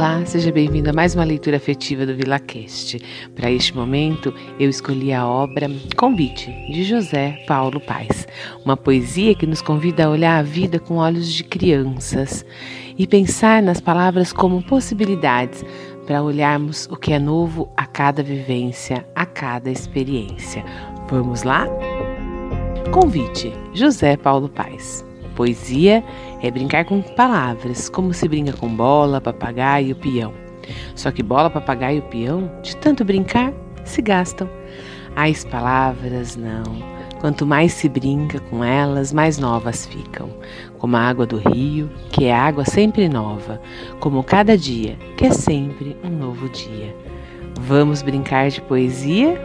Olá, seja bem-vindo a mais uma leitura afetiva do VilaCast. Para este momento, eu escolhi a obra Convite, de José Paulo Paes, uma poesia que nos convida a olhar a vida com olhos de crianças e pensar nas palavras como possibilidades para olharmos o que é novo a cada vivência, a cada experiência. Vamos lá? Convite, José Paulo Paes. Poesia é brincar com palavras, como se brinca com bola, papagaio peão. Só que bola, papagaio e peão, de tanto brincar, se gastam. As palavras não. Quanto mais se brinca com elas, mais novas ficam. Como a água do rio, que é água sempre nova. Como cada dia, que é sempre um novo dia. Vamos brincar de poesia?